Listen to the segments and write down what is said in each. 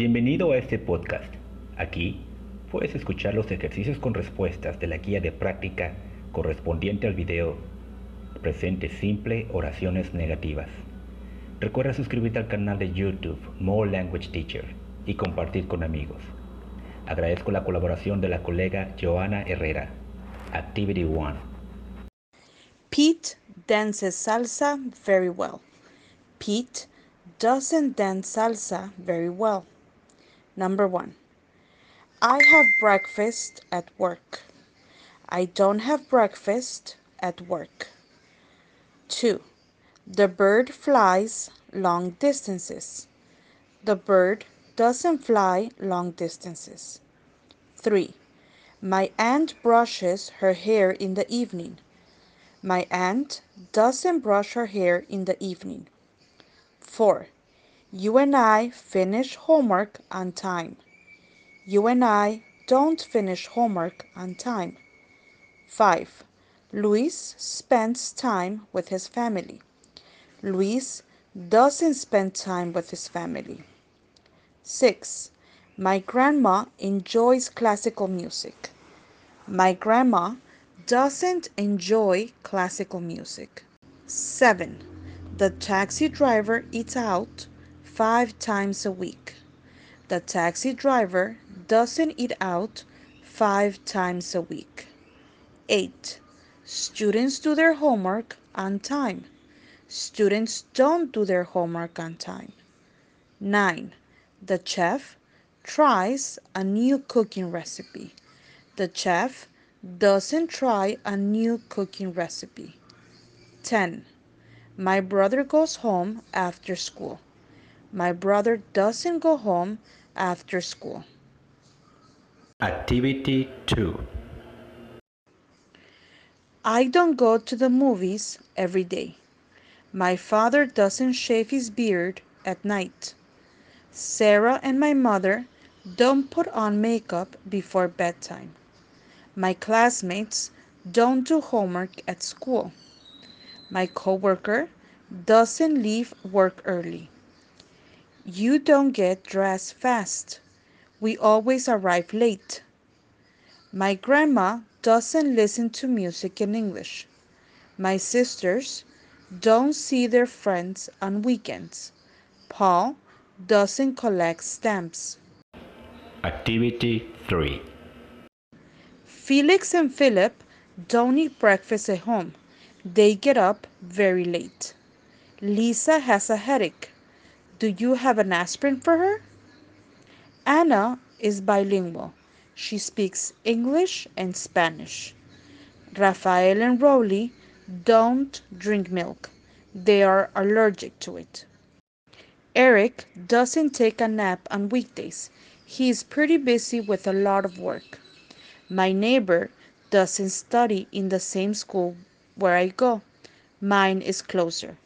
Bienvenido a este podcast. Aquí puedes escuchar los ejercicios con respuestas de la guía de práctica correspondiente al video Presente Simple Oraciones Negativas. Recuerda suscribirte al canal de YouTube More Language Teacher y compartir con amigos. Agradezco la colaboración de la colega Joana Herrera. Activity 1. Pete dances salsa very well. Pete doesn't dance salsa very well. Number one, I have breakfast at work. I don't have breakfast at work. Two, the bird flies long distances. The bird doesn't fly long distances. Three, my aunt brushes her hair in the evening. My aunt doesn't brush her hair in the evening. 4. You and I finish homework on time. You and I don't finish homework on time. 5. Luis spends time with his family. Luis doesn't spend time with his family. 6. My grandma enjoys classical music. My grandma doesn't enjoy classical music. 7. The taxi driver eats out five times a week. The taxi driver doesn't eat out five times a week. 8. Students do their homework on time. Students don't do their homework on time. 9. The chef tries a new cooking recipe. The chef doesn't try a new cooking recipe. 10. My brother goes home after school. My brother doesn't go home after school. Activity 2. I don't go to the movies every day. My father doesn't shave his beard at night. Sarah and my mother don't put on makeup before bedtime. My classmates don't do homework at school. My coworker doesn't leave work early. You don't get dressed fast. We always arrive late. My grandma doesn't listen to music in English. My sisters don't see their friends on weekends. Paul doesn't collect stamps. Activity 3. Felix and Philip don't eat breakfast at home. They get up very late. Lisa has a headache. Do you have an aspirin for her? Anna is bilingual. She speaks English and Spanish. Rafael and Rowley don't drink milk. They are allergic to it. Eric doesn't take a nap on weekdays. He is pretty busy with a lot of work. My neighbor doesn't study in the same school where I go. Mine is closer.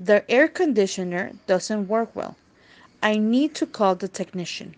The air conditioner doesn't work well. I need to call the technician.